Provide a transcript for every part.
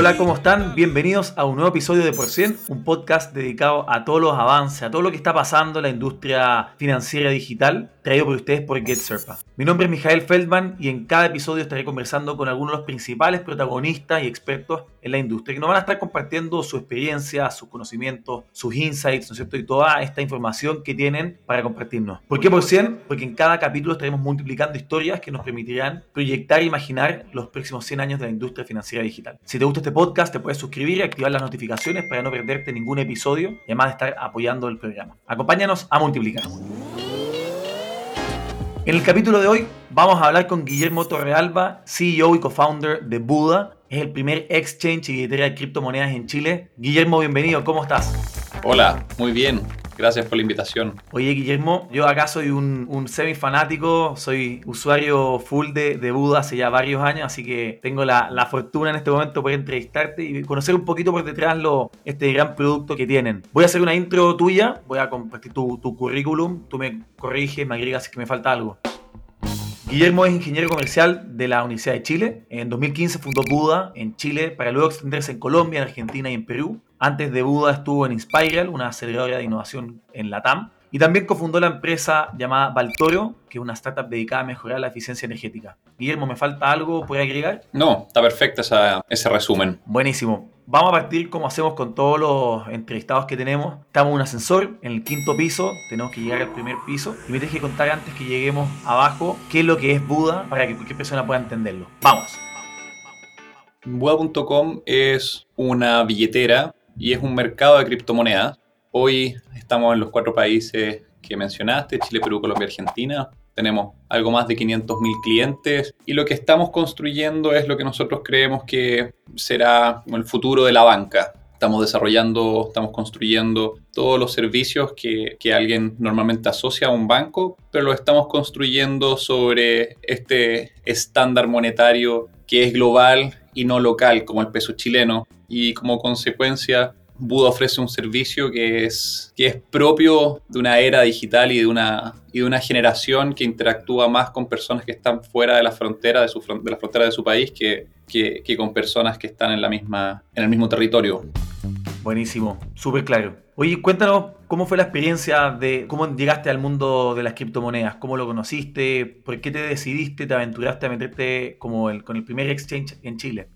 Hola, ¿cómo están? Bienvenidos a un nuevo episodio de Por Cien, un podcast dedicado a todos los avances, a todo lo que está pasando en la industria financiera digital, traído por ustedes por GetSerpa. Mi nombre es Mijael Feldman y en cada episodio estaré conversando con algunos de los principales protagonistas y expertos en la industria que nos van a estar compartiendo su experiencia, sus conocimientos, sus insights, ¿no es cierto? Y toda esta información que tienen para compartirnos. ¿Por qué por 100? Porque en cada capítulo estaremos multiplicando historias que nos permitirán proyectar e imaginar los próximos 100 años de la industria financiera digital. Si te gusta este podcast, te puedes suscribir y activar las notificaciones para no perderte ningún episodio y además de estar apoyando el programa. Acompáñanos a multiplicar. En el capítulo de hoy vamos a hablar con Guillermo Torrealba, CEO y co-founder de Buda. Es el primer exchange y billetera de criptomonedas en Chile. Guillermo, bienvenido, ¿cómo estás? Hola, muy bien. Gracias por la invitación. Oye, Guillermo, yo acá soy un, un semi-fanático, soy usuario full de, de, Buda hace ya varios años, así que tengo la, la, fortuna en este momento de poder entrevistarte y conocer un poquito por detrás lo, este gran producto que tienen. Voy a hacer una intro tuya, voy a compartir tu, tu currículum, tú me corriges, me agregas si es que me falta algo. Guillermo es ingeniero comercial de la Universidad de Chile. En 2015 fundó Buda en Chile para luego extenderse en Colombia, en Argentina y en Perú. Antes de Buda estuvo en Inspiral, una aceleradora de innovación en Latam. Y también cofundó la empresa llamada Valtoro, que es una startup dedicada a mejorar la eficiencia energética. Guillermo, ¿me falta algo? ¿Puede agregar? No, está perfecto esa, ese resumen. Buenísimo. Vamos a partir como hacemos con todos los entrevistados que tenemos. Estamos en un ascensor, en el quinto piso, tenemos que llegar al primer piso. Y me tienes que contar antes que lleguemos abajo qué es lo que es Buda para que cualquier persona pueda entenderlo. ¡Vamos! Buda.com es una billetera y es un mercado de criptomonedas. Hoy estamos en los cuatro países que mencionaste, Chile, Perú, Colombia, Argentina. Tenemos algo más de 500.000 clientes y lo que estamos construyendo es lo que nosotros creemos que será el futuro de la banca. Estamos desarrollando, estamos construyendo todos los servicios que, que, alguien normalmente asocia a un banco, pero lo estamos construyendo sobre este estándar monetario que es global y no local, como el peso chileno. Y como consecuencia, Buda ofrece un servicio que es, que es propio de una era digital y de una, y de una generación que interactúa más con personas que están fuera de la frontera de, su, de la frontera de su país que, que, que, con personas que están en, la misma, en el mismo territorio. Buenísimo, súper claro. Oye, cuéntanos cómo fue la experiencia de cómo llegaste al mundo de las criptomonedas, cómo lo conociste, por qué te decidiste, te aventuraste a meterte como el, con el primer exchange en Chile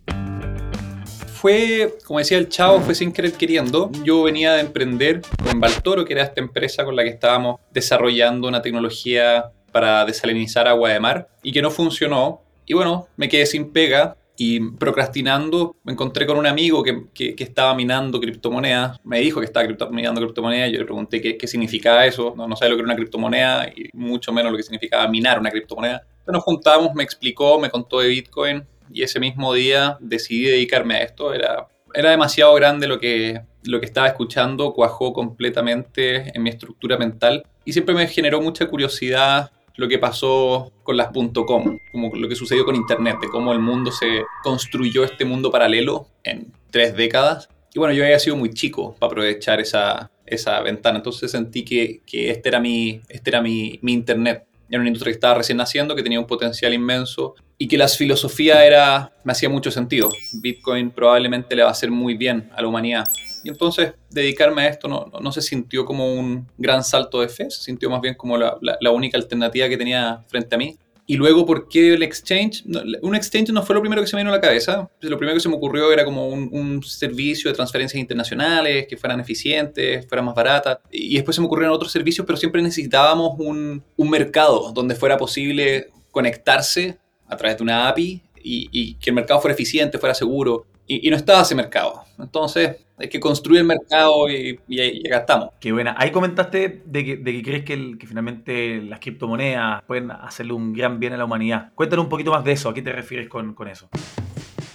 fue, como decía el chavo, fue sin querer queriendo. Yo venía de emprender en Baltoro, que era esta empresa con la que estábamos desarrollando una tecnología para desalinizar agua de mar y que no funcionó. Y bueno, me quedé sin pega y procrastinando me encontré con un amigo que, estaba minando criptomonedas. Me dijo que estaba cripto, minando criptomonedas. Yo le pregunté qué, qué significaba eso. No, no sabía lo que era una criptomoneda y mucho menos lo que significaba minar una criptomoneda. Entonces nos juntamos, me explicó, me contó de Bitcoin y ese mismo día decidí dedicarme a esto. Era, era demasiado grande lo que, lo que estaba escuchando, cuajó completamente en mi estructura mental y siempre me generó mucha curiosidad lo que pasó con las .com, como lo que sucedió con Internet, de cómo el mundo se construyó este mundo paralelo en tres décadas. Y bueno, yo había sido muy chico para aprovechar esa, esa ventana, entonces sentí que, que este era, mi, este era mi, mi Internet. Era una industria que estaba recién naciendo, que tenía un potencial inmenso y que la filosofía era, me hacía mucho sentido. Bitcoin probablemente le va a hacer muy bien a la humanidad. Y entonces dedicarme a esto no, no, se sintió como un gran salto de fe, se sintió más bien como la, la, única alternativa que tenía frente a mí. Y luego, ¿por qué el exchange? Un exchange no fue lo primero que se me vino a la cabeza. Lo primero que se me ocurrió era como un, servicio de transferencias internacionales, que fueran eficientes, fueran más baratas. Y después se me ocurrieron otros servicios, pero siempre necesitábamos un, un mercado donde fuera posible conectarse a través de una API y, que el mercado fuera eficiente, fuera seguro. Y, no estaba ese mercado. Entonces, hay que construir el mercado y, y, y acá estamos. Qué buena. Ahí comentaste de que, de que crees que, el, que, finalmente las criptomonedas pueden hacerle un gran bien a la humanidad. Cuéntanos un poquito más de eso. ¿A qué te refieres con, con eso?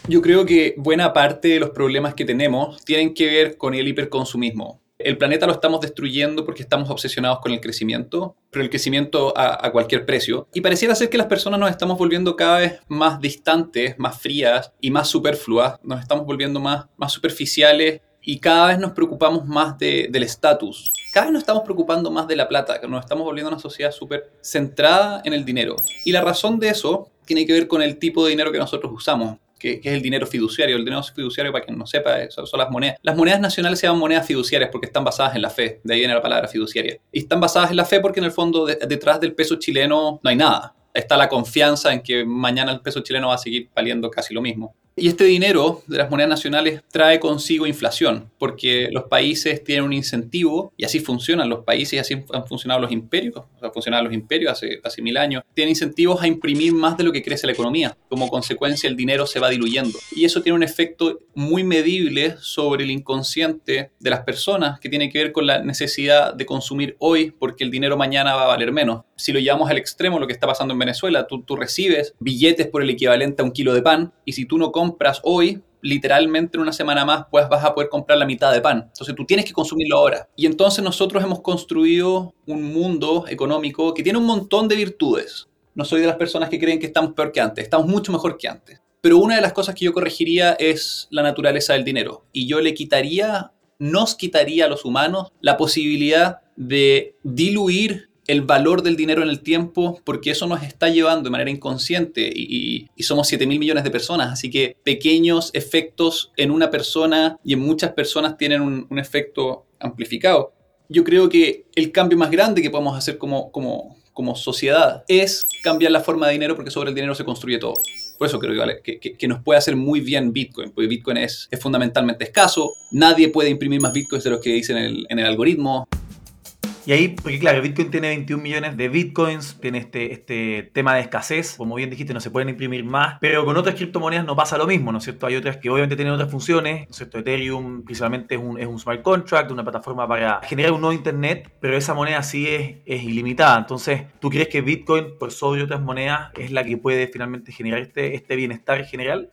Yo creo que buena parte de los problemas que tenemos tienen que ver con el hiperconsumismo el planeta lo estamos destruyendo porque estamos obsesionados con el crecimiento, pero el crecimiento a, a, cualquier precio. Y pareciera ser que las personas nos estamos volviendo cada vez más distantes, más frías y más superfluas, nos estamos volviendo más, más superficiales y cada vez nos preocupamos más de, del estatus. Cada vez nos estamos preocupando más de la plata, que nos estamos volviendo una sociedad súper centrada en el dinero. Y la razón de eso tiene que ver con el tipo de dinero que nosotros usamos. Que, es el dinero fiduciario. El dinero fiduciario, para quien no sepa, son, las monedas. Las monedas nacionales se llaman monedas fiduciarias porque están basadas en la fe. De ahí viene la palabra fiduciaria. Y están basadas en la fe porque en el fondo de, detrás del peso chileno no hay nada. Está la confianza en que mañana el peso chileno va a seguir valiendo casi lo mismo. Y este dinero de las monedas nacionales trae consigo inflación, porque los países tienen un incentivo, y así funcionan los países, y así han funcionado los imperios, o sea, los imperios hace, hace mil años, tienen incentivos a imprimir más de lo que crece la economía. Como consecuencia, el dinero se va diluyendo. Y eso tiene un efecto muy medible sobre el inconsciente de las personas, que tiene que ver con la necesidad de consumir hoy, porque el dinero mañana va a valer menos. Si lo llevamos al extremo, lo que está pasando en Venezuela, tú, tú recibes billetes por el equivalente a un kilo de pan, y si tú no compras compras hoy, literalmente en una semana más pues vas a poder comprar la mitad de pan. Entonces tú tienes que consumirlo ahora. Y entonces nosotros hemos construido un mundo económico que tiene un montón de virtudes. No soy de las personas que creen que estamos peor que antes, estamos mucho mejor que antes. Pero una de las cosas que yo corregiría es la naturaleza del dinero. Y yo le quitaría, nos quitaría a los humanos la posibilidad de diluir el valor del dinero en el tiempo, porque eso nos está llevando de manera inconsciente y, y, somos 7 mil millones de personas, así que pequeños efectos en una persona y en muchas personas tienen un, un, efecto amplificado. Yo creo que el cambio más grande que podemos hacer como, como, como sociedad es cambiar la forma de dinero porque sobre el dinero se construye todo. Por eso creo que, que, que, nos puede hacer muy bien Bitcoin, porque Bitcoin es, es fundamentalmente escaso, nadie puede imprimir más Bitcoins de los que dicen en el, en el algoritmo, y ahí, porque claro, Bitcoin tiene 21 millones de Bitcoins, tiene este, este tema de escasez, como bien dijiste, no se pueden imprimir más, pero con otras criptomonedas no pasa lo mismo, ¿no es cierto? Hay otras que obviamente tienen otras funciones, ¿no es cierto? Ethereum principalmente es un, es un smart contract, una plataforma para generar un nuevo Internet, pero esa moneda sí es, es ilimitada. Entonces, ¿tú crees que Bitcoin, por sobre otras monedas, es la que puede finalmente generar este, este bienestar general?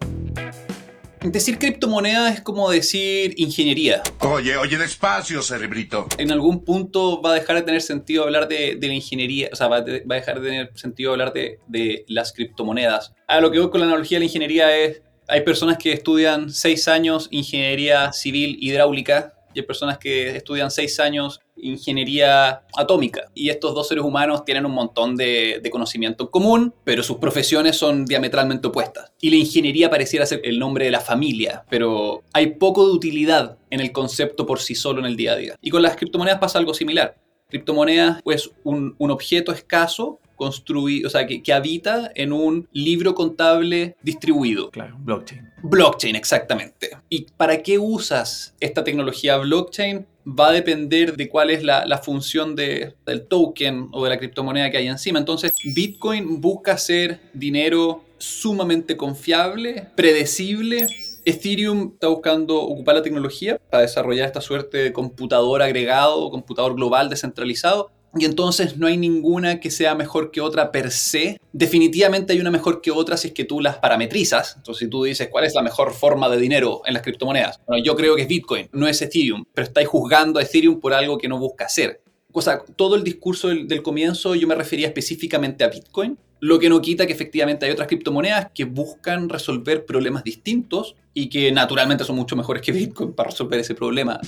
Decir criptomoneda es como decir ingeniería. Oye, oye, despacio, cerebrito. En algún punto va a dejar de tener sentido hablar de, de la ingeniería, o sea, va a, de, va a, dejar de tener sentido hablar de, de las criptomonedas. A lo que voy con la analogía de la ingeniería es, hay personas que estudian seis años ingeniería civil hidráulica y hay personas que estudian seis años ingeniería atómica. Y estos dos seres humanos tienen un montón de, conocimiento en común, pero sus profesiones son diametralmente opuestas. Y la ingeniería pareciera ser el nombre de la familia, pero hay poco de utilidad en el concepto por sí solo en el día a día. Y con las criptomonedas pasa algo similar. Criptomonedas, un, un objeto escaso construido, o sea, que, que, habita en un libro contable distribuido. Claro, blockchain. Blockchain, exactamente. ¿Y para qué usas esta tecnología blockchain? Va a depender de cuál es la, función de, del token o de la criptomoneda que hay encima. Entonces, Bitcoin busca ser dinero sumamente confiable, predecible. Ethereum está buscando ocupar la tecnología para desarrollar esta suerte de computador agregado, computador global descentralizado y entonces no hay ninguna que sea mejor que otra per se. Definitivamente hay una mejor que otra si es que tú las parametrizas. Entonces, si tú dices cuál es la mejor forma de dinero en las criptomonedas, yo creo que es Bitcoin, no es Ethereum, pero estáis juzgando a Ethereum por algo que no busca hacer. O sea, todo el discurso del comienzo yo me refería específicamente a Bitcoin, lo que no quita que efectivamente hay otras criptomonedas que buscan resolver problemas distintos y que naturalmente son mucho mejores que Bitcoin para resolver ese problema.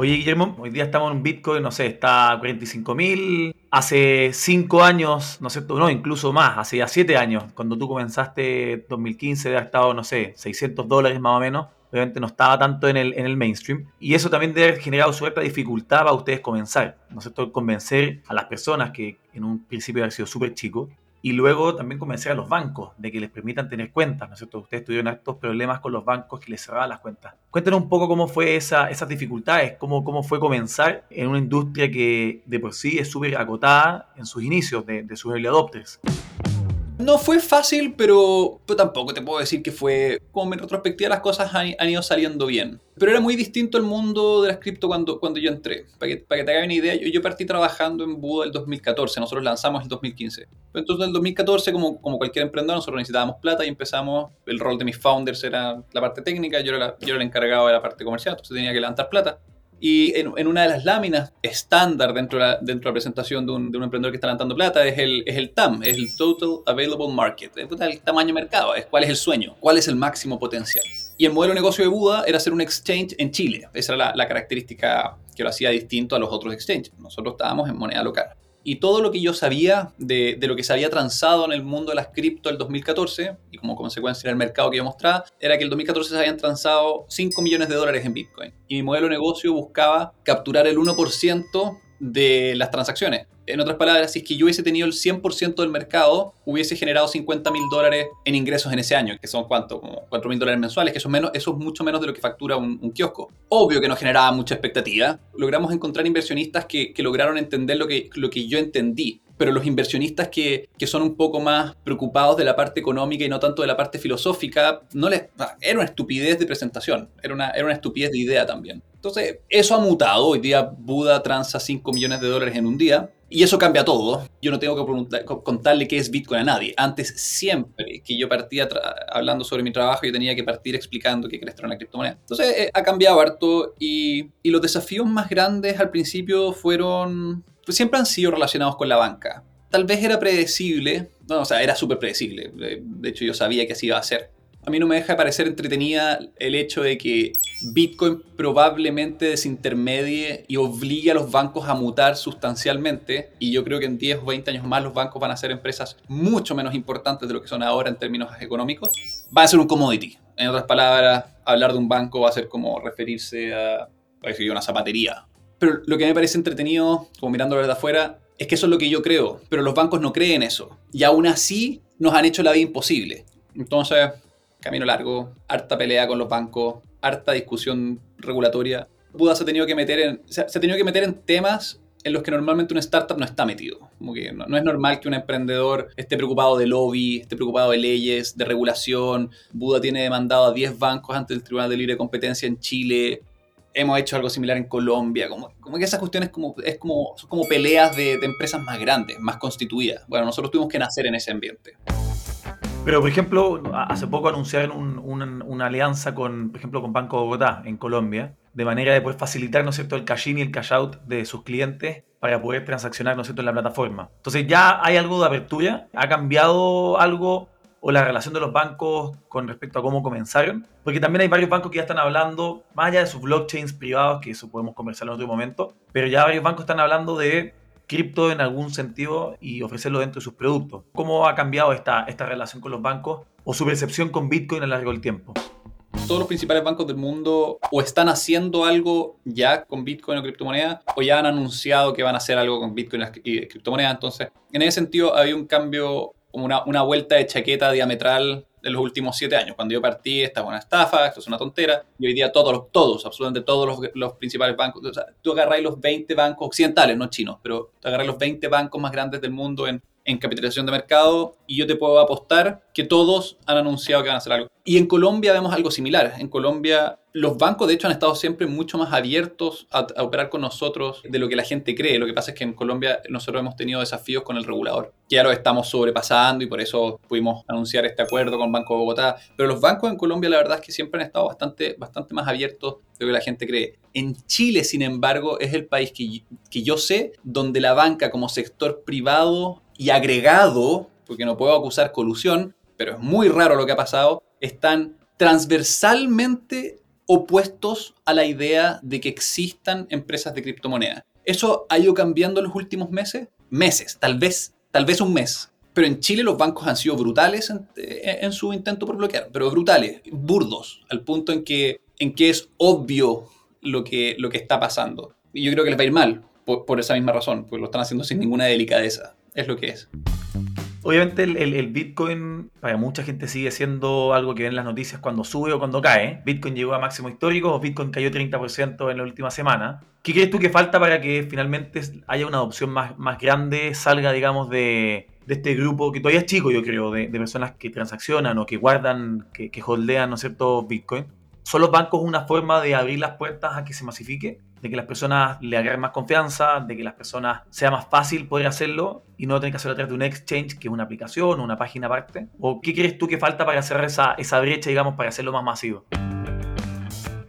Oye, Guillermo, hoy día estamos en Bitcoin, no sé, está a 45 mil. Hace 5 años, no sé, no, incluso más, hace ya 7 años, cuando tú comenzaste 2015, ha estado, no sé, 600 dólares más o menos. Obviamente no estaba tanto en el, en el mainstream. Y eso también debe haber generado cierta dificultad para ustedes comenzar, ¿no es cierto? Convencer a las personas que en un principio han sido súper chicos y luego también convencer a los bancos de que les permitan tener cuentas, ¿no es cierto? Ustedes tuvieron estos problemas con los bancos que les cerraban las cuentas. Cuéntenos un poco cómo fue esa, esas dificultades, cómo, cómo fue comenzar en una industria que de por sí es súper acotada en sus inicios, de, de sus early adopters. No fue fácil, pero, pero, tampoco te puedo decir que fue. Como en retrospectiva, las cosas han, ido saliendo bien. Pero era muy distinto el mundo de las cripto cuando, cuando yo entré. Para que, para que te hagas una idea, yo, partí trabajando en Buda el 2014. Nosotros lanzamos el 2015. Entonces, en el 2014, como, como cualquier emprendedor, nosotros necesitábamos plata y empezamos. El rol de mis founders era la parte técnica, yo era, la, yo era el encargado de la parte comercial, entonces tenía que levantar plata. Y en, en una de las láminas estándar dentro de la, dentro de la presentación de un, de un emprendedor que está levantando plata es el, es el TAM, es el Total Available Market, es el tamaño de mercado, es cuál es el sueño, cuál es el máximo potencial. Y el modelo de negocio de Buda era hacer un exchange en Chile. Esa era la, la característica que lo hacía distinto a los otros exchanges. Nosotros estábamos en moneda local. Y todo lo que yo sabía de, lo que se había transado en el mundo de las cripto el 2014, y como consecuencia en el mercado que yo mostraba, era que el 2014 se habían transado 5 millones de dólares en Bitcoin. Y mi modelo de negocio buscaba capturar el 1% de las transacciones. En otras palabras, si es que yo hubiese tenido el 100% del mercado, hubiese generado 50 mil dólares en ingresos en ese año, que son cuánto, como 4 mil dólares mensuales, que eso es, menos, eso es mucho menos de lo que factura un, un kiosco. Obvio que no generaba mucha expectativa. Logramos encontrar inversionistas que, que lograron entender lo que, lo que yo entendí pero los inversionistas que, que, son un poco más preocupados de la parte económica y no tanto de la parte filosófica, no les, era una estupidez de presentación, era una, era una estupidez de idea también. Entonces, eso ha mutado. Hoy día Buda transa 5 millones de dólares en un día. Y eso cambia todo. Yo no tengo que contarle qué es Bitcoin a nadie. Antes, siempre que yo partía hablando sobre mi trabajo, yo tenía que partir explicando qué en la criptomoneda. Entonces, eh, ha cambiado harto y, y los desafíos más grandes al principio fueron pues siempre han sido relacionados con la banca. Tal vez era predecible, no, o sea, era súper predecible. De hecho, yo sabía que así iba a ser. A mí no me deja de parecer entretenida el hecho de que Bitcoin probablemente desintermedie y obligue a los bancos a mutar sustancialmente. Y yo creo que en 10 o 20 años más los bancos van a ser empresas mucho menos importantes de lo que son ahora en términos económicos. Va a ser un commodity. En otras palabras, hablar de un banco va a ser como referirse a, a una zapatería pero lo que me parece entretenido, como mirándolo desde afuera, es que eso es lo que yo creo, pero los bancos no creen eso. Y aún así nos han hecho la vida imposible. Entonces, camino largo, harta pelea con los bancos, harta discusión regulatoria. Buda se ha tenido que meter en, se ha tenido que meter en temas en los que normalmente una startup no está metido. Como que no, no, es normal que un emprendedor esté preocupado de lobby, esté preocupado de leyes, de regulación. Buda tiene demandado a 10 bancos ante el Tribunal de Libre Competencia en Chile hemos hecho algo similar en Colombia, como, como que esas cuestiones como, es como, son como peleas de, de, empresas más grandes, más constituidas. Bueno, nosotros tuvimos que nacer en ese ambiente. Pero, por ejemplo, hace poco anunciaron un, un, una alianza con, por ejemplo, con Banco Bogotá en Colombia, de manera de poder facilitar, ¿no es cierto?, el cash in y el cash out de sus clientes para poder transaccionar, ¿no es cierto?, en la plataforma. Entonces, ya hay algo de apertura, ha cambiado algo o la relación de los bancos con respecto a cómo comenzaron, porque también hay varios bancos que ya están hablando, más allá de sus blockchains privados, que eso podemos conversar en otro momento, pero ya varios bancos están hablando de cripto en algún sentido y ofrecerlo dentro de sus productos. ¿Cómo ha cambiado esta, esta relación con los bancos o su percepción con Bitcoin a lo largo del tiempo? todos los principales bancos del mundo o están haciendo algo ya con Bitcoin o criptomonedas o ya han anunciado que van a hacer algo con Bitcoin y criptomonedas. Entonces, en ese sentido, había un cambio como una, una, vuelta de chaqueta diametral de los últimos siete años. Cuando yo partí, esta es una estafa, esto es una tontera, y hoy día todos, todos absolutamente todos los, los principales bancos, o sea, tú agarráis los 20 bancos occidentales, no chinos, pero tú los 20 bancos más grandes del mundo en, en capitalización de mercado y yo te puedo apostar que todos han anunciado que van a hacer algo. Y en Colombia vemos algo similar. En Colombia los bancos de hecho han estado siempre mucho más abiertos a, operar con nosotros de lo que la gente cree. Lo que pasa es que en Colombia nosotros hemos tenido desafíos con el regulador. Ya lo estamos sobrepasando y por eso pudimos anunciar este acuerdo con Banco de Bogotá. Pero los bancos en Colombia la verdad es que siempre han estado bastante, bastante más abiertos de lo que la gente cree. En Chile, sin embargo, es el país que, que yo sé donde la banca como sector privado y agregado, porque no puedo acusar colusión, pero es muy raro lo que ha pasado, están transversalmente opuestos a la idea de que existan empresas de criptomonedas. ¿Eso ha ido cambiando en los últimos meses? Meses, tal vez, tal vez un mes. Pero en Chile los bancos han sido brutales en, en su intento por bloquear, pero brutales, burdos, al punto en que, en que es obvio lo que, lo que está pasando. Y yo creo que les va a ir mal por, por esa misma razón, porque lo están haciendo sin ninguna delicadeza. Es lo que es. Obviamente el, el, el, Bitcoin para mucha gente sigue siendo algo que ven las noticias cuando sube o cuando cae. Bitcoin llegó a máximo histórico, Bitcoin cayó 30% en la última semana. ¿Qué crees tú que falta para que finalmente haya una adopción más, más grande, salga, digamos, de, de este grupo que todavía es chico, yo creo, de, de personas que transaccionan o que guardan, que, que holdean, ¿no es cierto?, Bitcoin. ¿Son los bancos una forma de abrir las puertas a que se masifique? De que las personas le agarren más confianza, de que las personas sea más fácil poder hacerlo y no tener que hacerlo a través de un exchange, que es una aplicación o una página aparte? ¿O qué crees tú que falta para cerrar esa, esa brecha, digamos, para hacerlo más masivo?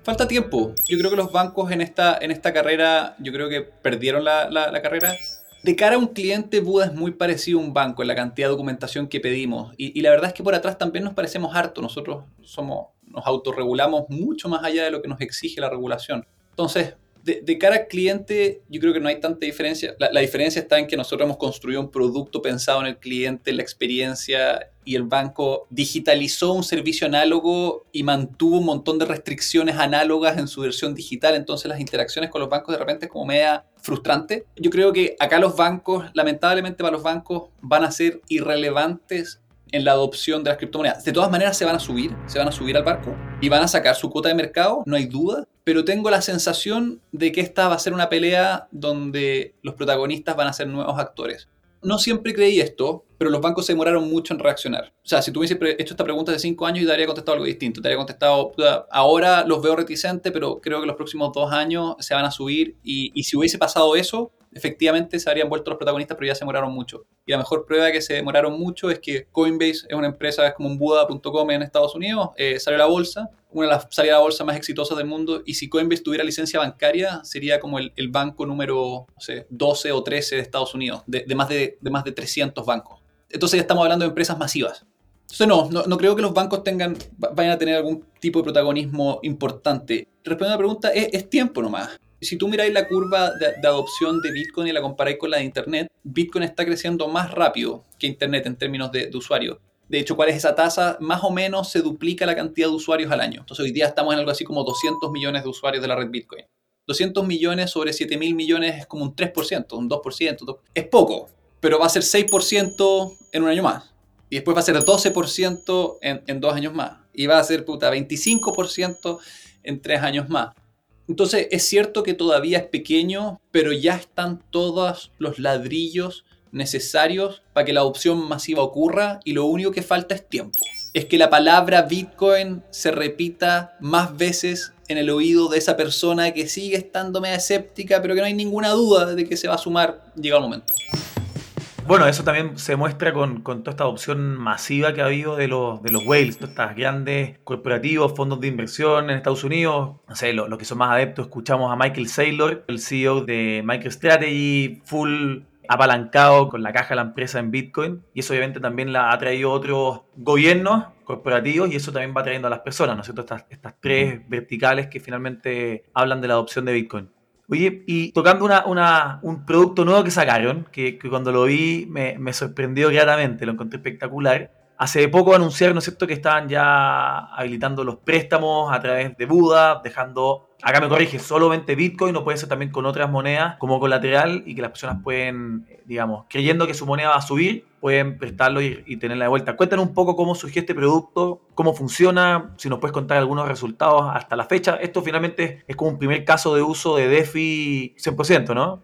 Falta tiempo. Yo creo que los bancos en esta, en esta carrera, yo creo que perdieron la, la, carrera. De cara a un cliente, Buda es muy parecido a un banco en la cantidad de documentación que pedimos. Y, y la verdad es que por atrás también nos parecemos harto. Nosotros somos, nos autorregulamos mucho más allá de lo que nos exige la regulación. Entonces, de, de, cara al cliente, yo creo que no hay tanta diferencia. La, la, diferencia está en que nosotros hemos construido un producto pensado en el cliente, en la experiencia, y el banco digitalizó un servicio análogo y mantuvo un montón de restricciones análogas en su versión digital. Entonces, las interacciones con los bancos de repente es como media frustrante. Yo creo que acá los bancos, lamentablemente para los bancos, van a ser irrelevantes en la adopción de las criptomonedas. De todas maneras se van a subir, se van a subir al barco y van a sacar su cuota de mercado, no hay duda, pero tengo la sensación de que esta va a ser una pelea donde los protagonistas van a ser nuevos actores. No siempre creí esto, pero los bancos se demoraron mucho en reaccionar. O sea, si tú me hubieses hecho esta pregunta de cinco años, yo te habría contestado algo distinto. Te habría contestado, ahora los veo reticentes, pero creo que los próximos dos años se van a subir. Y, y si hubiese pasado eso, efectivamente se habrían vuelto los protagonistas, pero ya se demoraron mucho. Y la mejor prueba de que se demoraron mucho es que Coinbase es una empresa, es como un Buda.com en Estados Unidos, eh, salió a la bolsa, una de las salidas a la bolsa más exitosas del mundo, y si Coinbase tuviera licencia bancaria, sería como el, banco número no sé, 12 o 13 de Estados Unidos, de, más de, de más de 300 bancos. Entonces ya estamos hablando de empresas masivas. No, no, creo que los bancos tengan, vayan a tener algún tipo de protagonismo importante. Respondiendo a la pregunta, es tiempo nomás si tú miráis la curva de, adopción de Bitcoin y la comparáis con la de Internet, Bitcoin está creciendo más rápido que Internet en términos de, de usuarios. De hecho, ¿cuál es esa tasa? Más o menos se duplica la cantidad de usuarios al año. Entonces hoy día estamos en algo así como 200 millones de usuarios de la red Bitcoin. 200 millones sobre 7 mil millones es como un 3%, un 2%. Es poco, pero va a ser 6% en un año más. Y después va a ser 12% en, en dos años más. Y va a ser puta 25% en tres años más. Entonces es cierto que todavía es pequeño, pero ya están todos los ladrillos necesarios para que la adopción masiva ocurra y lo único que falta es tiempo. Es que la palabra Bitcoin se repita más veces en el oído de esa persona que sigue estando media escéptica, pero que no hay ninguna duda de que se va a sumar, llega el momento. Bueno, eso también se muestra con, con, toda esta adopción masiva que ha habido de los, de los whales, todas estas grandes corporativos, fondos de inversión en Estados Unidos. No sé, los lo que son más adeptos, escuchamos a Michael Saylor, el CEO de MicroStrategy, full apalancado con la caja de la empresa en Bitcoin. Y eso obviamente también la ha traído otros gobiernos corporativos y eso también va trayendo a las personas, ¿no es cierto? Estas, estas tres verticales que finalmente hablan de la adopción de Bitcoin. Oye, y tocando una, una, un producto nuevo que sacaron, que, cuando lo vi me, me, sorprendió gratamente, lo encontré espectacular. Hace poco anunciaron, ¿no que estaban ya habilitando los préstamos a través de Buda, dejando, acá me corrige, solamente Bitcoin, no puede ser también con otras monedas como colateral y que las personas pueden, digamos, creyendo que su moneda va a subir, pueden prestarlo y, y tenerla de vuelta. Cuéntanos un poco cómo surgió este producto, cómo funciona, si nos puedes contar algunos resultados hasta la fecha. Esto finalmente es como un primer caso de uso de DeFi 100%, ¿no?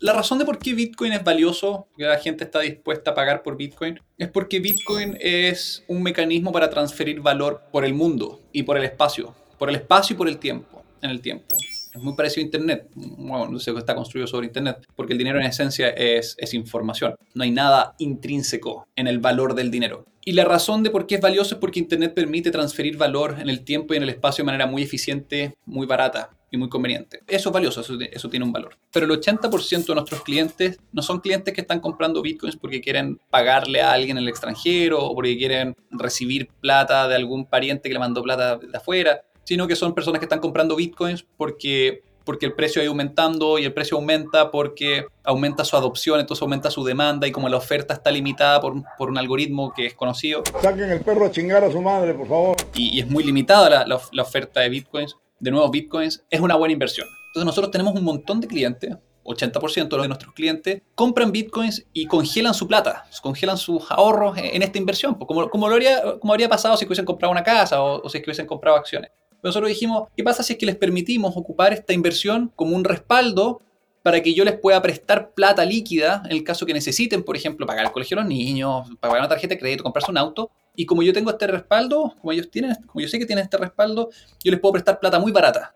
La razón de por qué Bitcoin es valioso, que la gente está dispuesta a pagar por Bitcoin, es porque Bitcoin es un mecanismo para transferir valor por el mundo y por el espacio, por el espacio y por el tiempo, en el tiempo. Es muy parecido a Internet, bueno, no sé, está construido sobre Internet, porque el dinero en esencia es, es información. No hay nada intrínseco en el valor del dinero. Y la razón de por qué es valioso es porque Internet permite transferir valor en el tiempo y en el espacio de manera muy eficiente, muy barata y muy conveniente. Eso es valioso, eso, eso, tiene un valor. Pero el 80% de nuestros clientes no son clientes que están comprando bitcoins porque quieren pagarle a alguien en el extranjero o porque quieren recibir plata de algún pariente que le mandó plata de afuera, sino que son personas que están comprando bitcoins porque porque el precio ha ido aumentando y el precio aumenta porque aumenta su adopción, entonces aumenta su demanda y como la oferta está limitada por, por un algoritmo que es conocido. Saquen el perro a chingar a su madre, por favor. Y, y es muy limitada la, la, la oferta de bitcoins de nuevos bitcoins, es una buena inversión. Entonces nosotros tenemos un montón de clientes, 80% de nuestros clientes, compran bitcoins y congelan su plata, congelan sus ahorros en esta inversión, como, como, lo haría, como habría pasado si hubiesen comprado una casa o, o si hubiesen comprado acciones. Nosotros dijimos, ¿qué pasa si es que les permitimos ocupar esta inversión como un respaldo para que yo les pueda prestar plata líquida en el caso que necesiten, por ejemplo, pagar el colegio de los niños, pagar una tarjeta de crédito, comprarse un auto. Y como yo tengo este respaldo, como ellos tienen, como yo sé que tienen este respaldo, yo les puedo prestar plata muy barata.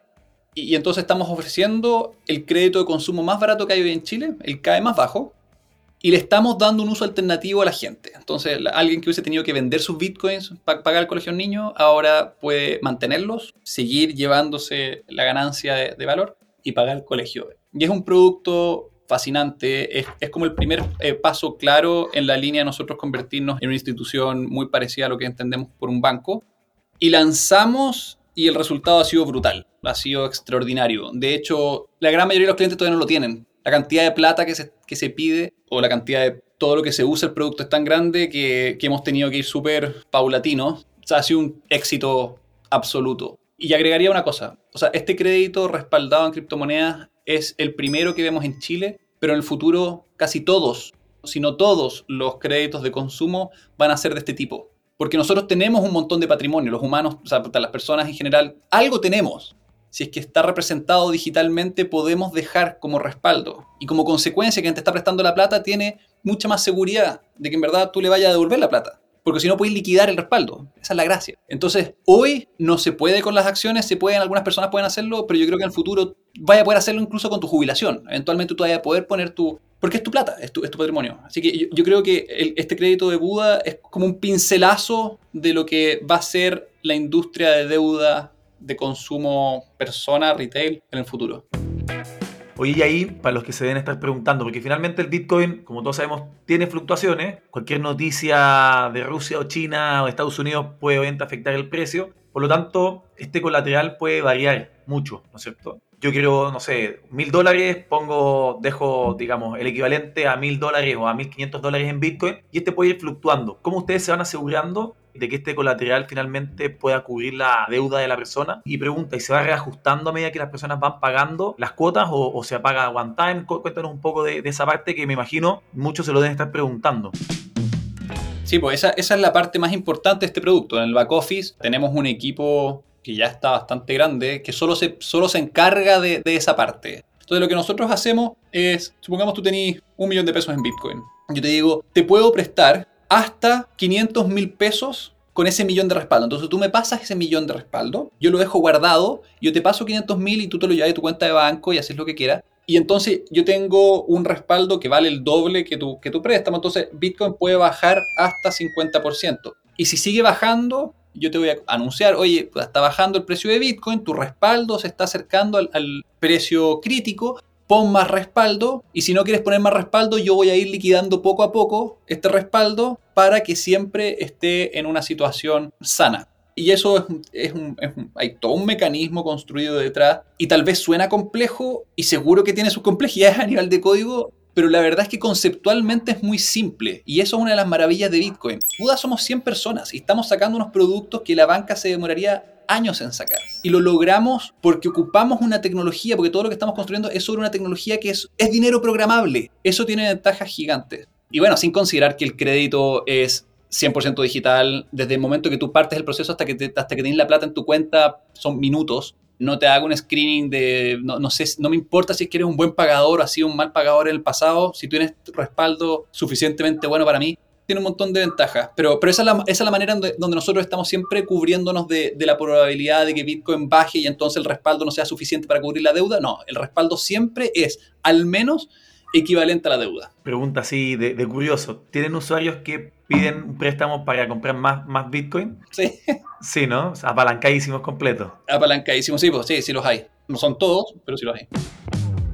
Y, entonces estamos ofreciendo el crédito de consumo más barato que hay hoy en Chile, el CAE más bajo, y le estamos dando un uso alternativo a la gente. Entonces, alguien que hubiese tenido que vender sus bitcoins para pagar el colegio a un niño, ahora puede mantenerlos, seguir llevándose la ganancia de, valor y pagar el colegio. Y es un producto fascinante, es, como el primer eh, paso claro en la línea de nosotros convertirnos en una institución muy parecida a lo que entendemos por un banco. Y lanzamos y el resultado ha sido brutal, ha sido extraordinario. De hecho, la gran mayoría de los clientes todavía no lo tienen. La cantidad de plata que se, que se pide o la cantidad de todo lo que se usa el producto es tan grande que, que hemos tenido que ir súper paulatinos. O sea, ha sido un éxito absoluto. Y agregaría una cosa, o sea, este crédito respaldado en criptomonedas es el primero que vemos en Chile, pero en el futuro casi todos, si no todos los créditos de consumo van a ser de este tipo. Porque nosotros tenemos un montón de patrimonio, los humanos, o sea, las personas en general, algo tenemos. Si es que está representado digitalmente, podemos dejar como respaldo. Y como consecuencia, quien te está prestando la plata tiene mucha más seguridad de que en verdad tú le vayas a devolver la plata porque si no puedes liquidar el respaldo. Esa es la gracia. Entonces, hoy no se puede con las acciones, se pueden, algunas personas pueden hacerlo, pero yo creo que en el futuro vaya a poder hacerlo incluso con tu jubilación. Eventualmente tú vayas a poder poner tu... Porque es tu plata, es tu, patrimonio. Así que yo, creo que este crédito de Buda es como un pincelazo de lo que va a ser la industria de deuda de consumo persona, retail, en el futuro. Oye, y ahí, para los que se deben estar preguntando, porque finalmente el Bitcoin, como todos sabemos, tiene fluctuaciones. Cualquier noticia de Rusia o China o Estados Unidos puede obviamente afectar el precio. Por lo tanto, este colateral puede variar mucho, ¿no es cierto? Yo quiero, no sé, mil dólares, pongo, dejo, digamos, el equivalente a mil dólares o a mil quinientos dólares en Bitcoin y este puede ir fluctuando. ¿Cómo ustedes se van asegurando de que este colateral finalmente pueda cubrir la deuda de la persona. Y pregunta, ¿y se va reajustando a medida que las personas van pagando las cuotas o, se apaga one time? Cuéntanos un poco de, esa parte que me imagino muchos se lo deben estar preguntando. Sí, pues esa, es la parte más importante de este producto. En el back office tenemos un equipo que ya está bastante grande, que solo se, solo se encarga de, de esa parte. Entonces lo que nosotros hacemos es, supongamos tú tenés un millón de pesos en Bitcoin. Yo te digo, te puedo prestar hasta 500 mil pesos con ese millón de respaldo. Entonces tú me pasas ese millón de respaldo, yo lo dejo guardado, yo te paso 500 mil y tú te lo llevas de tu cuenta de banco y haces lo que quieras. Y entonces yo tengo un respaldo que vale el doble que tu, que tu préstamo. Entonces Bitcoin puede bajar hasta 50%. Y si sigue bajando, yo te voy a anunciar, oye, pues, está bajando el precio de Bitcoin, tu respaldo se está acercando al, precio crítico, pon más respaldo y si no quieres poner más respaldo yo voy a ir liquidando poco a poco este respaldo para que siempre esté en una situación sana. Y eso es, un, hay todo un mecanismo construido detrás y tal vez suena complejo y seguro que tiene sus complejidades a nivel de código, pero la verdad es que conceptualmente es muy simple y eso es una de las maravillas de Bitcoin. Buda somos 100 personas y estamos sacando unos productos que la banca se demoraría años en sacar. Y lo logramos porque ocupamos una tecnología, porque todo lo que estamos construyendo es sobre una tecnología que es, es dinero programable. Eso tiene ventajas gigantes. Y bueno, sin considerar que el crédito es 100% digital, desde el momento que tú partes el proceso hasta que, hasta que tienes la plata en tu cuenta, son minutos. No te hago un screening de, no, no, sé, no me importa si es que eres un buen pagador o has sido un mal pagador en el pasado, si tienes respaldo suficientemente bueno para mí, tiene un montón de ventajas, pero, pero esa, es la, esa es la manera donde, nosotros estamos siempre cubriéndonos de, de, la probabilidad de que Bitcoin baje y entonces el respaldo no sea suficiente para cubrir la deuda. No, el respaldo siempre es al menos equivalente a la deuda. Pregunta así de, de curioso, ¿tienen usuarios que piden un préstamo para comprar más, más Bitcoin? Sí. Sí, ¿no? apalancadísimos completos. Apalancadísimos, sí, pues, sí, sí los hay. No son todos, pero sí los hay.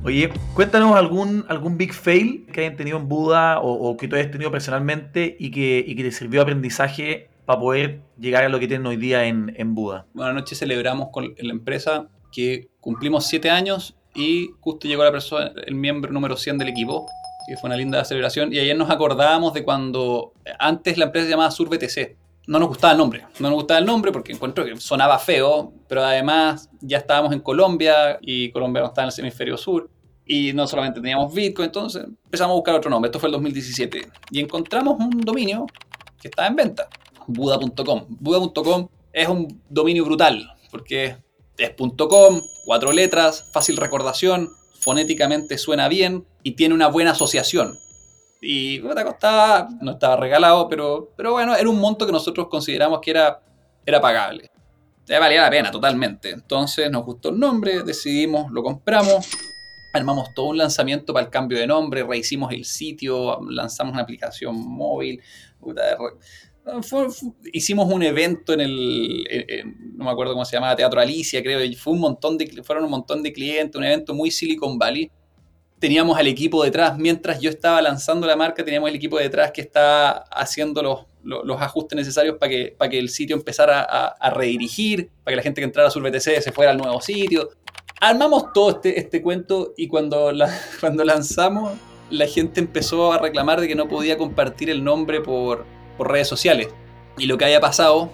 Oye, cuéntanos algún, algún big fail que hayan tenido en Buda o, que tú hayas tenido personalmente y que, y que te sirvió de aprendizaje para poder llegar a lo que tienen hoy día en, en Buda. Bueno, anoche celebramos con la empresa que cumplimos siete años y justo llegó la persona, el miembro número 100 del equipo, que fue una linda celebración. Y ayer nos acordábamos de cuando antes la empresa se llamaba SurBTC. No nos gustaba el nombre, no nos gustaba el nombre porque encuentro que sonaba feo, pero además ya estábamos en Colombia y Colombia no está en el hemisferio sur y no solamente teníamos Bitcoin, entonces empezamos a buscar otro nombre. Esto fue el 2017. Y encontramos un dominio que estaba en venta, buda.com. Buda.com es un dominio brutal, porque es .com, cuatro letras, fácil recordación, fonéticamente suena bien y tiene una buena asociación. Y te costaba, no estaba regalado, pero, pero bueno, era un monto que nosotros consideramos que era, era pagable. valía la pena totalmente. Entonces nos gustó el nombre, decidimos, lo compramos armamos todo un lanzamiento para el cambio de nombre, rehicimos el sitio, lanzamos una aplicación móvil. Hicimos un evento en el, no me acuerdo cómo se llamaba, Teatro Alicia, creo, fue un montón de, fueron un montón de clientes, un evento muy Silicon Valley. Teníamos al equipo detrás, mientras yo estaba lanzando la marca, teníamos el equipo detrás que estaba haciendo los, los, ajustes necesarios para que, para que el sitio empezara a, a, redirigir, para que la gente que entrara a su BTC se fuera al nuevo sitio armamos todo este, este cuento y cuando, cuando lanzamos, la gente empezó a reclamar de que no podía compartir el nombre por, por redes sociales. Y lo que haya pasado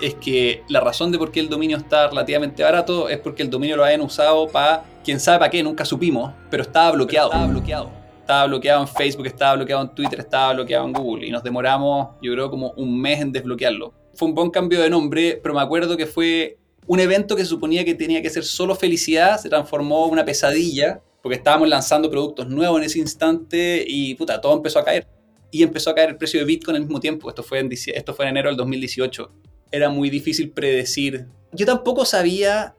es que la razón de por qué el dominio está relativamente barato es porque el dominio lo hayan usado para, quién sabe para qué, nunca supimos, pero estaba bloqueado. Estaba bloqueado. Estaba bloqueado en Facebook, estaba bloqueado en Twitter, estaba bloqueado en Google y nos demoramos, yo creo, como un mes en desbloquearlo. Fue un buen cambio de nombre, pero me acuerdo que fue un evento que suponía que tenía que ser solo felicidad se transformó en una pesadilla, porque estábamos lanzando productos nuevos en ese instante y puta, todo empezó a caer. Y empezó a caer el precio de Bitcoin al mismo tiempo. Esto fue en, esto fue en enero del 2018. Era muy difícil predecir. Yo tampoco sabía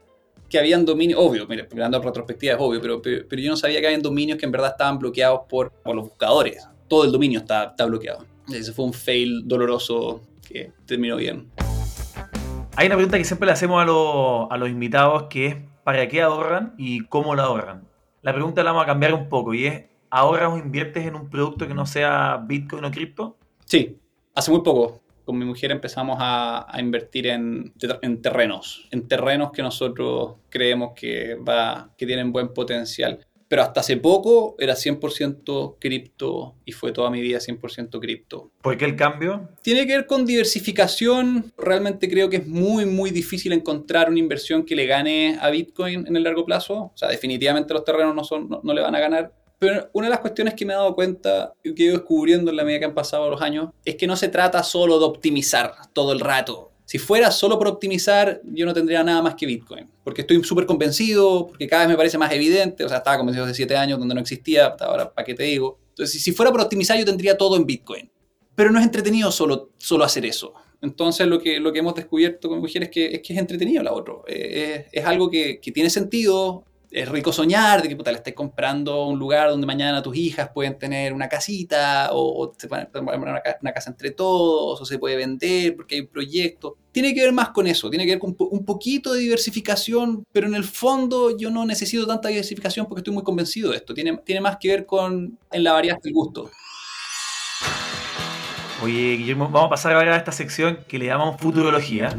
que habían dominios, obvio, mira, mirando retrospectiva es obvio, pero, pero, yo no sabía que habían dominios que en verdad estaban bloqueados por, por los buscadores. Todo el dominio está, está bloqueado. Ese fue un fail doloroso que terminó bien. Hay una pregunta que siempre le hacemos a, los invitados que ¿para qué ahorran y cómo lo ahorran? La pregunta la vamos a cambiar un poco y es ¿ahorras o inviertes en un producto que no sea Bitcoin o cripto? Sí, hace muy poco. Con mi mujer empezamos a, invertir en, en, terrenos, en terrenos que nosotros creemos que, va, que tienen buen potencial pero hasta hace poco era 100% cripto y fue toda mi vida 100% cripto. ¿Por qué el cambio? Tiene que ver con diversificación. Realmente creo que es muy, muy difícil encontrar una inversión que le gane a Bitcoin en el largo plazo. O sea, definitivamente los terrenos no, son, no, le van a ganar. Pero una de las cuestiones que me he dado cuenta y que he ido descubriendo en la medida que han pasado los años es que no se trata solo de optimizar todo el rato. Si fuera solo por optimizar, yo no tendría nada más que Bitcoin. Porque estoy súper convencido, porque cada vez me parece más evidente. O sea, estaba convencido hace 7 años donde no existía, ahora, ¿para qué te digo? Entonces, si fuera por optimizar, yo tendría todo en Bitcoin. Pero no es entretenido solo, solo hacer eso. Entonces, lo que, lo que hemos descubierto con mujeres es que es, que es entretenido la otro. Eh, es, es, algo que, que tiene sentido, es rico soñar de que puta, le estés comprando un lugar donde mañana tus hijas pueden tener una casita o, se pueden poner una, casa entre todos o se puede vender porque hay un proyecto. Tiene que ver más con eso, tiene que ver con un poquito de diversificación, pero en el fondo yo no necesito tanta diversificación porque estoy muy convencido de esto. Tiene, tiene más que ver con en la variedad del gusto. Oye, Guillermo, vamos a pasar ahora a esta sección que le llamamos futurología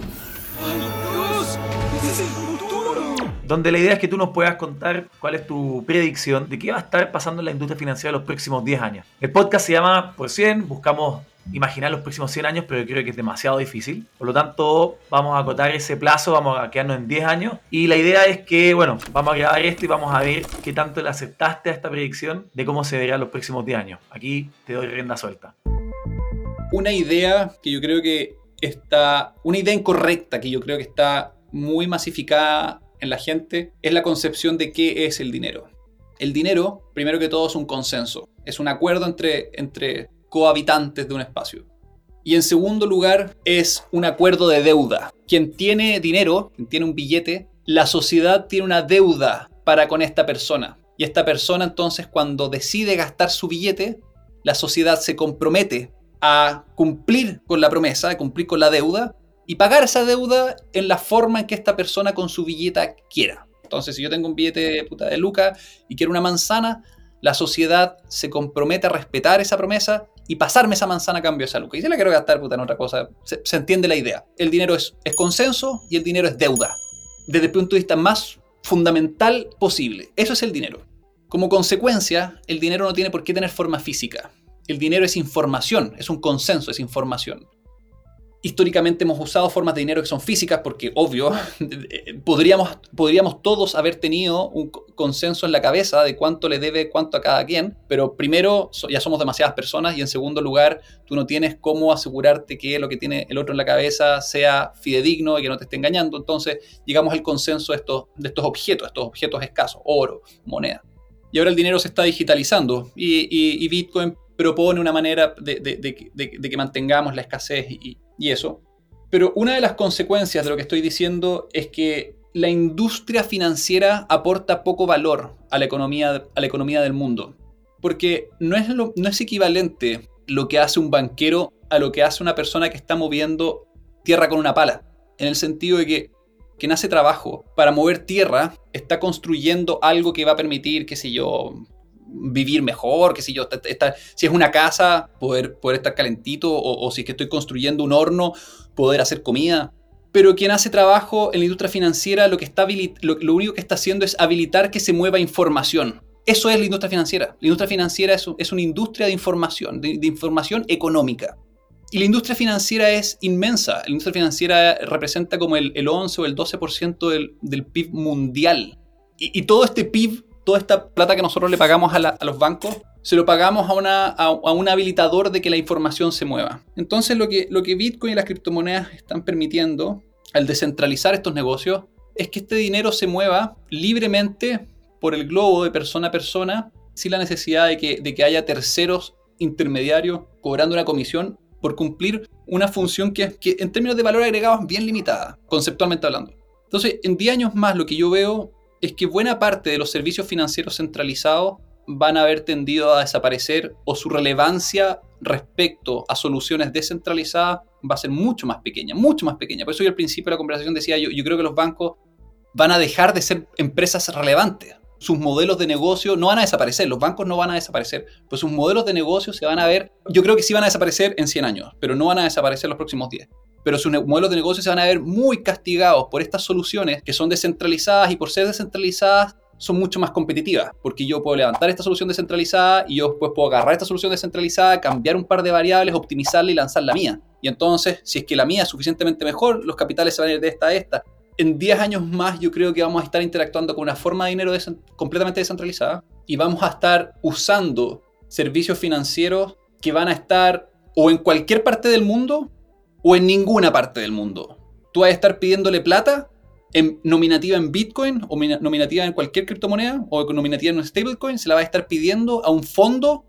donde la idea es que tú nos puedas contar cuál es tu predicción de qué va a estar pasando en la industria financiera los próximos 10 años. El podcast se llama Por 100, buscamos imaginar los próximos 100 años, pero creo que es demasiado difícil. Por lo tanto, vamos a acotar ese plazo, vamos a quedarnos en 10 años. Y la idea es que, bueno, vamos a grabar esto y vamos a ver qué tanto le aceptaste a esta predicción de cómo se verá los próximos 10 años. Aquí te doy rienda suelta. Una idea que yo creo que está, una idea incorrecta que yo creo que está muy masificada en la gente es la concepción de qué es el dinero. El dinero, primero que todo, es un consenso, es un acuerdo entre, entre cohabitantes de un espacio. Y en segundo lugar, es un acuerdo de deuda. Quien tiene dinero, quien tiene un billete, la sociedad tiene una deuda para con esta persona. Y esta persona entonces cuando decide gastar su billete, la sociedad se compromete a cumplir con la promesa, a cumplir con la deuda, y pagar esa deuda en la forma en que esta persona con su billeta quiera. Entonces, si yo tengo un billete puta, de Luca y quiero una manzana, la sociedad se compromete a respetar esa promesa y pasarme esa manzana a cambio de esa Luca. Y si la quiero gastar puta, en otra cosa, se, entiende la idea. El dinero es, es consenso y el dinero es deuda. Desde el punto de vista más fundamental posible. Eso es el dinero. Como consecuencia, el dinero no tiene por qué tener forma física. El dinero es información, es un consenso, es información históricamente hemos usado formas de dinero que son físicas porque, obvio, podríamos, podríamos todos haber tenido un consenso en la cabeza de cuánto le debe cuánto a cada quien, pero primero ya somos demasiadas personas y en segundo lugar tú no tienes cómo asegurarte que lo que tiene el otro en la cabeza sea fidedigno y que no te esté engañando. Entonces llegamos al consenso de estos, de estos objetos, estos objetos escasos, oro, moneda. Y ahora el dinero se está digitalizando y, y Bitcoin propone una manera de, de, de, que mantengamos la escasez y, y, eso. Pero una de las consecuencias de lo que estoy diciendo es que la industria financiera aporta poco valor a la economía, a la economía del mundo. Porque no es, no es equivalente lo que hace un banquero a lo que hace una persona que está moviendo tierra con una pala. En el sentido de que quien hace trabajo para mover tierra está construyendo algo que va a permitir, qué sé yo, vivir mejor, qué sé yo, esta- si es una casa, poder, poder estar calentito, o, si es que estoy construyendo un horno, poder hacer comida. Pero quien hace trabajo en la industria financiera lo, que está lo, único que está haciendo es habilitar que se mueva información. Eso es la industria financiera. La industria financiera es, es una industria de información, de- información económica. Y la industria financiera es inmensa. La industria financiera representa como el, el 11 o el 12% del, del PIB mundial. Y todo este PIB, toda esta plata que nosotros le pagamos a, los bancos, se lo pagamos a, un habilitador de que la información se mueva. Entonces lo que, Bitcoin y las criptomonedas están permitiendo al descentralizar estos negocios es que este dinero se mueva libremente por el globo de persona a persona sin la necesidad de que, de que haya terceros intermediarios cobrando una comisión por cumplir una función que, que en términos de valor agregado es bien limitada, conceptualmente hablando. Entonces, en 10 años más lo que yo veo es que buena parte de los servicios financieros centralizados van a haber tendido a desaparecer o su relevancia respecto a soluciones descentralizadas va a ser mucho más pequeña, mucho más pequeña. Por eso yo al principio de la conversación decía, yo, creo que los bancos van a dejar de ser empresas relevantes. Sus modelos de negocio no van a desaparecer, los bancos no van a desaparecer, pues sus modelos de negocio se van a ver, yo creo que sí van a desaparecer en 100 años, pero no van a desaparecer los próximos 10. Pero sus modelos de negocio se van a ver muy castigados por estas soluciones que son descentralizadas y por ser descentralizadas son mucho más competitivas, porque yo puedo levantar esta solución descentralizada y yo después puedo agarrar esta solución descentralizada, cambiar un par de variables, optimizarla y lanzar la mía. Y entonces, si es que la mía es suficientemente mejor, los capitales se van a ir de esta a esta. En 10 años más yo creo que vamos a estar interactuando con una forma de dinero completamente descentralizada y vamos a estar usando servicios financieros que van a estar o en cualquier parte del mundo o en ninguna parte del mundo. Tú vas a estar pidiéndole plata en nominativa en Bitcoin o mina- nominativa en cualquier criptomoneda o nominativa en un stablecoin, se la va a estar pidiendo a un fondo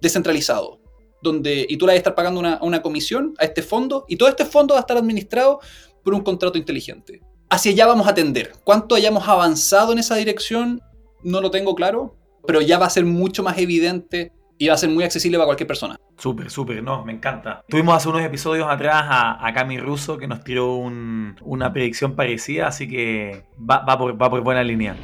descentralizado. Donde, y tú le vas a estar pagando una, una comisión a este fondo y todo este fondo va a estar administrado por un contrato inteligente. Hacia allá vamos a tender. ¿Cuánto hayamos avanzado en esa dirección? No lo tengo claro, pero ya va a ser mucho más evidente y va a ser muy accesible para cualquier persona. Súper, súper, no, me encanta. Tuvimos hace unos episodios atrás a, a Cami Russo que nos tiró un- una predicción parecida, así que va, va por, buena línea.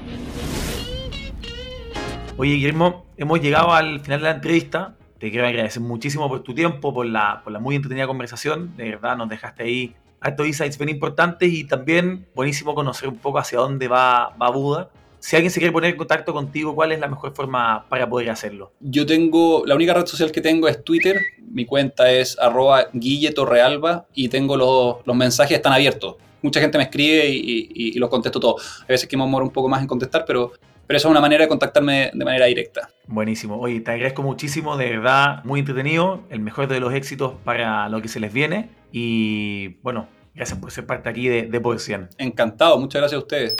Oye, Guillermo, hemos llegado al final de la entrevista. Te quiero agradecer muchísimo por tu tiempo, por la, por la muy entretenida conversación. De verdad, nos dejaste ahí hartos insights bien importantes y también buenísimo conocer un poco hacia dónde va, va Buda. Si alguien se quiere poner en contacto contigo, ¿cuál es la mejor forma para poder hacerlo? Yo tengo, la única red social que tengo es Twitter, mi cuenta es arroba guilletorrealba y tengo los, los mensajes están abiertos. Mucha gente me escribe y, y- y los contesto todos. A veces que me demoro un poco más en contestar, pero, pero esa es una manera de contactarme de manera directa. Buenísimo. Oye, te agradezco muchísimo, de verdad, muy entretenido. El mejor de los éxitos para lo que se les viene. Y bueno, gracias por ser parte aquí de, de 100. Encantado, muchas gracias a ustedes.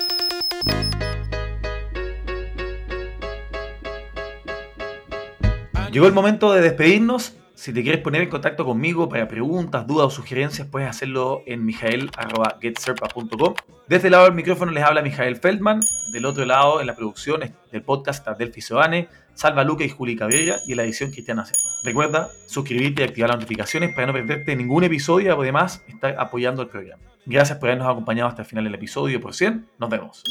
Llegó el momento de despedirnos. Si te quieres poner en contacto conmigo para preguntas, dudas o sugerencias, puedes hacerlo en mijael.getserpa.com. Desde el lado del micrófono les habla Mijael Feldman. Del otro lado, en la producción del podcast Delphi Soane, Salva Luca y Juli Cabrera y en la edición Cristiana C. Recuerda suscribirte y activar las notificaciones para no perderte ningún episodio y además estar apoyando el programa. Gracias por habernos acompañado hasta el final del episodio por 100. Nos vemos.